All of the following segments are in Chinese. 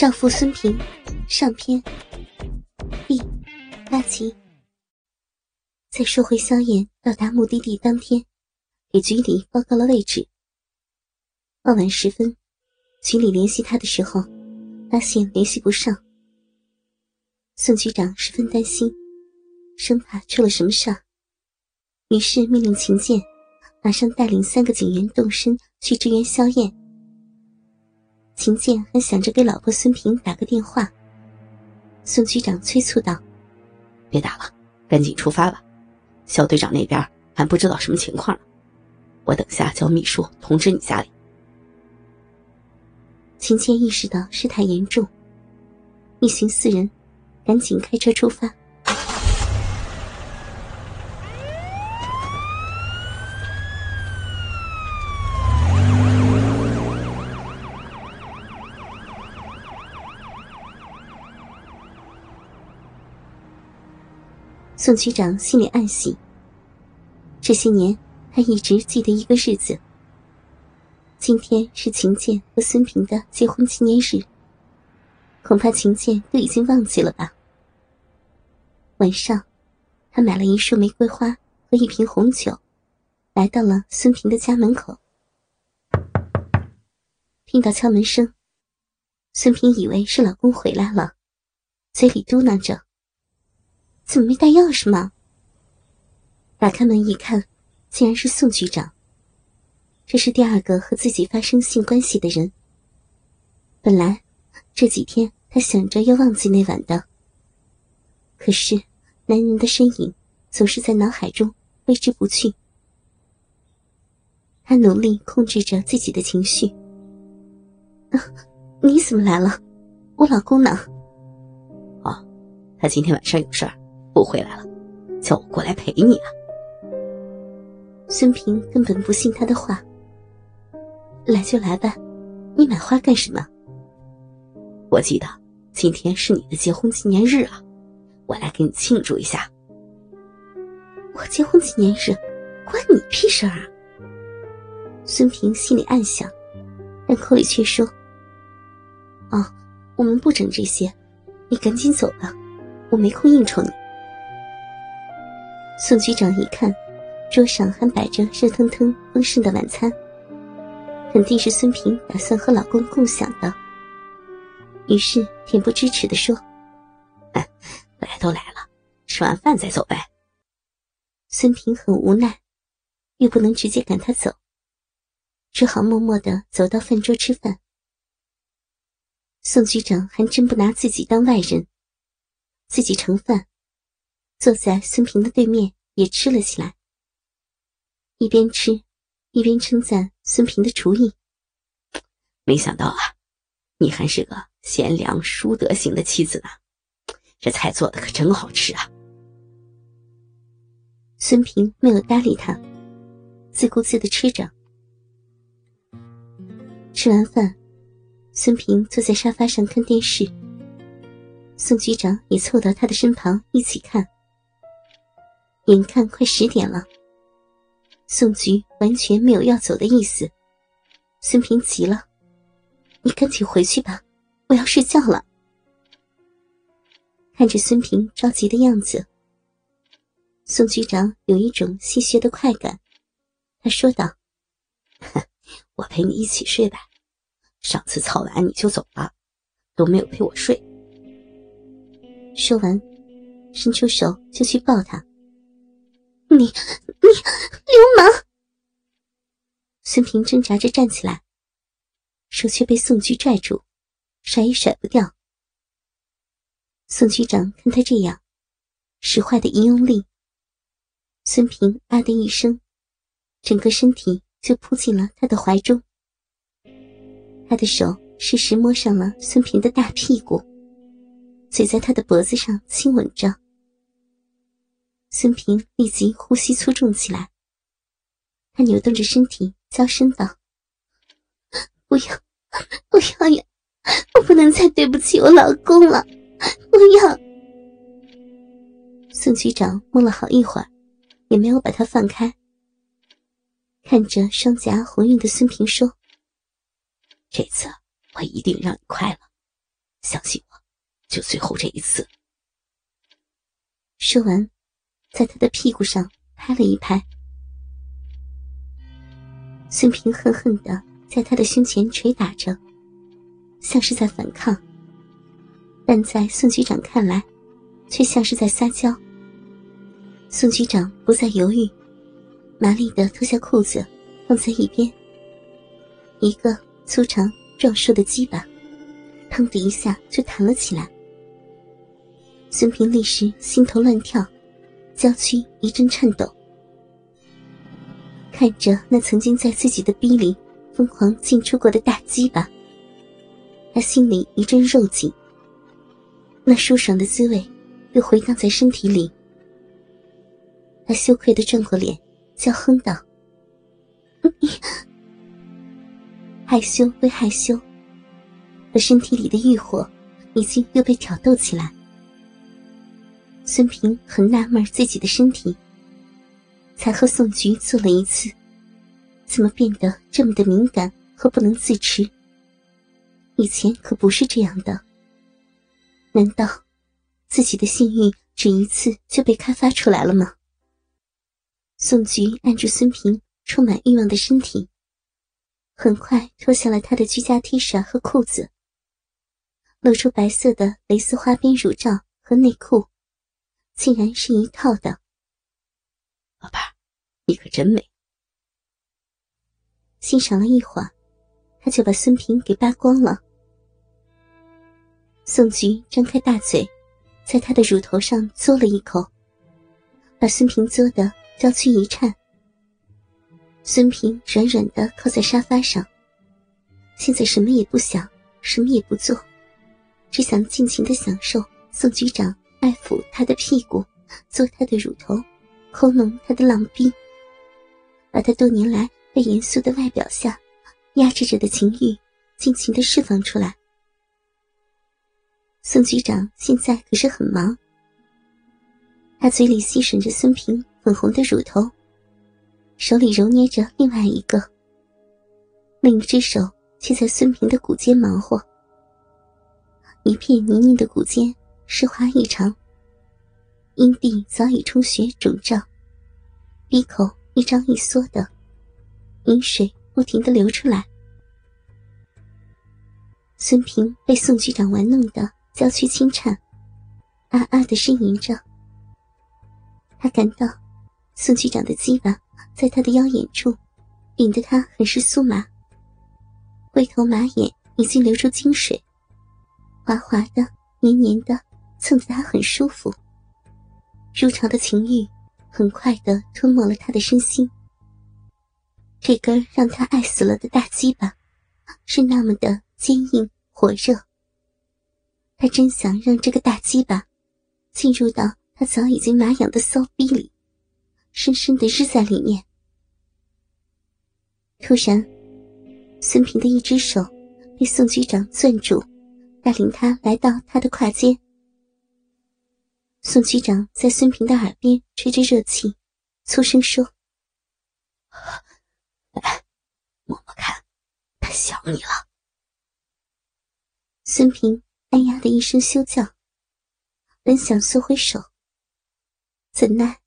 少妇孙平上篇，B，八集。在收回萧炎到达目的地当天，给局里报告了位置。傍晚时分，局里联系他的时候，发现联系不上。宋局长十分担心，生怕出了什么事儿，于是命令秦剑马上带领三个警员动身去支援萧炎。秦剑还想着给老婆孙平打个电话，宋局长催促道：“别打了，赶紧出发吧。肖队长那边还不知道什么情况呢，我等下叫秘书通知你家里。”秦剑意识到事态严重，一行四人赶紧开车出发。宋局长心里暗喜。这些年，他一直记得一个日子。今天是秦剑和孙平的结婚纪念日。恐怕秦剑都已经忘记了吧。晚上，他买了一束玫瑰花和一瓶红酒，来到了孙平的家门口。听到敲门声，孙平以为是老公回来了，嘴里嘟囔着。怎么没带钥匙吗？打开门一看，竟然是宋局长。这是第二个和自己发生性关系的人。本来这几天他想着要忘记那晚的，可是男人的身影总是在脑海中挥之不去。他努力控制着自己的情绪。啊你怎么来了？我老公呢？啊，他今天晚上有事儿。不回来了，叫我过来陪你啊！孙平根本不信他的话。来就来吧，你买花干什么？我记得今天是你的结婚纪念日啊，我来给你庆祝一下。我结婚纪念日，关你屁事啊！孙平心里暗想，但口里却说：“哦，我们不整这些，你赶紧走吧，我没空应酬你。”宋局长一看，桌上还摆着热腾腾、丰盛的晚餐，肯定是孙平打算和老公共享的。于是恬不知耻的说：“来都来了，吃完饭再走呗。”孙平很无奈，又不能直接赶他走，只好默默的走到饭桌吃饭。宋局长还真不拿自己当外人，自己盛饭。坐在孙平的对面，也吃了起来。一边吃，一边称赞孙平的厨艺。没想到啊，你还是个贤良淑德型的妻子呢。这菜做的可真好吃啊！孙平没有搭理他，自顾自的吃着。吃完饭，孙平坐在沙发上看电视。宋局长也凑到他的身旁一起看。眼看快十点了，宋菊完全没有要走的意思。孙平急了：“你赶紧回去吧，我要睡觉了。”看着孙平着急的样子，宋局长有一种戏谑的快感，他说道：“我陪你一起睡呗，上次操完你就走了，都没有陪我睡。”说完，伸出手就去抱他。你你流氓！孙平挣扎着站起来，手却被宋局拽住，甩也甩不掉。宋局长看他这样，使坏的一用力，孙平啊的一声，整个身体就扑进了他的怀中。他的手适时摸上了孙平的大屁股，嘴在他的脖子上亲吻着。孙平立即呼吸粗重起来，他扭动着身体，娇声道：“不要，不要呀！我不能再对不起我老公了！不要！”宋局长摸了好一会儿，也没有把他放开，看着双颊红晕的孙平说：“这次我一定让你快乐，相信我，就最后这一次。说完，在他的屁股上拍了一拍。孙平恨恨的在他的胸前捶打着，像是在反抗，但在宋局长看来，却像是在撒娇。宋局长不再犹豫，麻利的脱下裤子，放在一边。一个粗长壮硕的鸡巴，砰的一下就弹了起来。孙平立时心头乱跳，娇躯一阵颤抖。看着那曾经在自己的逼里疯狂进出过的大鸡巴，他心里一阵肉紧。那舒爽的滋味又回荡在身体里。他羞愧的转过脸，娇哼道：“ 害羞归害羞，可身体里的欲火已经又被挑逗起来。”孙平很纳闷自己的身体，才和宋菊做了一次，怎么变得这么的敏感和不能自持？以前可不是这样的。难道自己的性欲只一次就被开发出来了吗？宋菊按住孙平充满欲望的身体，很快脱下了他的居家 T 恤和裤子，露出白色的蕾丝花边乳罩和内裤。竟然是一套的，宝贝儿，你可真美。欣赏了一会儿，他就把孙平给扒光了。宋菊张开大嘴，在他的乳头上嘬了一口，把孙平嘬的娇躯一颤。孙平软软的靠在沙发上，现在什么也不想，什么也不做，只想尽情的享受宋局长。爱抚他的屁股，做他的乳头，抠弄他的浪逼，把他多年来被严肃的外表下压制着的情欲尽情的释放出来。宋局长现在可是很忙，他嘴里吸吮着孙平粉红的乳头，手里揉捏着另外一个，另一只手却在孙平的骨间忙活，一片泥泞的骨间。湿滑异常，阴蒂早已充血肿胀，鼻口一张一缩的，饮水不停的流出来。孙平被宋局长玩弄的娇躯轻颤，啊啊的呻吟着。他感到宋局长的鸡巴在他的腰眼处，引得他很是酥麻，龟头马眼已经流出精水，滑滑的，黏黏的。蹭得他很舒服，如潮的情欲很快的吞没了他的身心。这根让他爱死了的大鸡巴，是那么的坚硬火热。他真想让这个大鸡巴进入到他早已经麻痒的骚逼里，深深的日在里面。突然，孙平的一只手被宋局长攥住，带领他来到他的胯间。宋局长在孙平的耳边吹着热气，粗声说：“来，摸摸看，他想你了。”孙平哎呀的一声休叫，本想缩回手，怎奈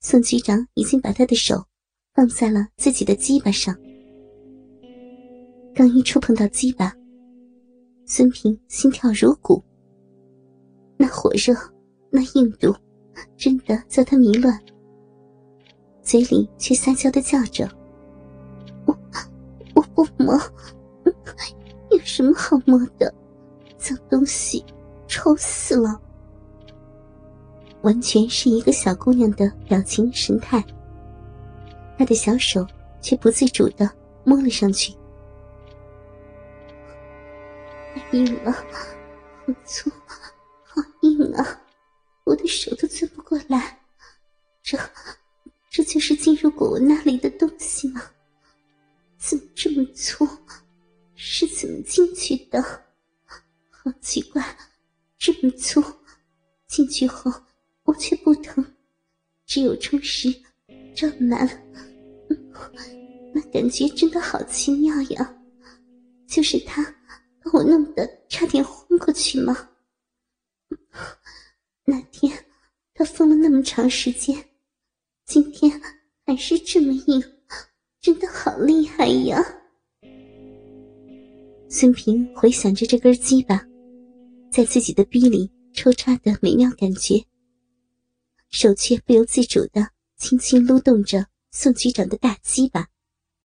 宋局长已经把他的手放在了自己的鸡巴上，刚一触碰到鸡巴，孙平心跳如鼓，那火热。那硬度，真的叫他迷乱，嘴里却撒娇的叫着：“我我不摸，有什么好摸的？脏东西，臭死了！”完全是一个小姑娘的表情神态。他的小手却不自主的摸了上去，太硬了，好粗，好硬啊！的手都攥不过来，这这就是进入过我那里的东西吗？怎么这么粗？是怎么进去的？好奇怪，这么粗，进去后我却不疼，只有充实胀满，那感觉真的好奇妙呀！就是他把我弄得差点昏过去吗？那天他疯了那么长时间，今天还是这么硬，真的好厉害呀！孙平回想着这根鸡巴，在自己的逼里抽插的美妙感觉，手却不由自主的轻轻撸动着宋局长的大鸡巴。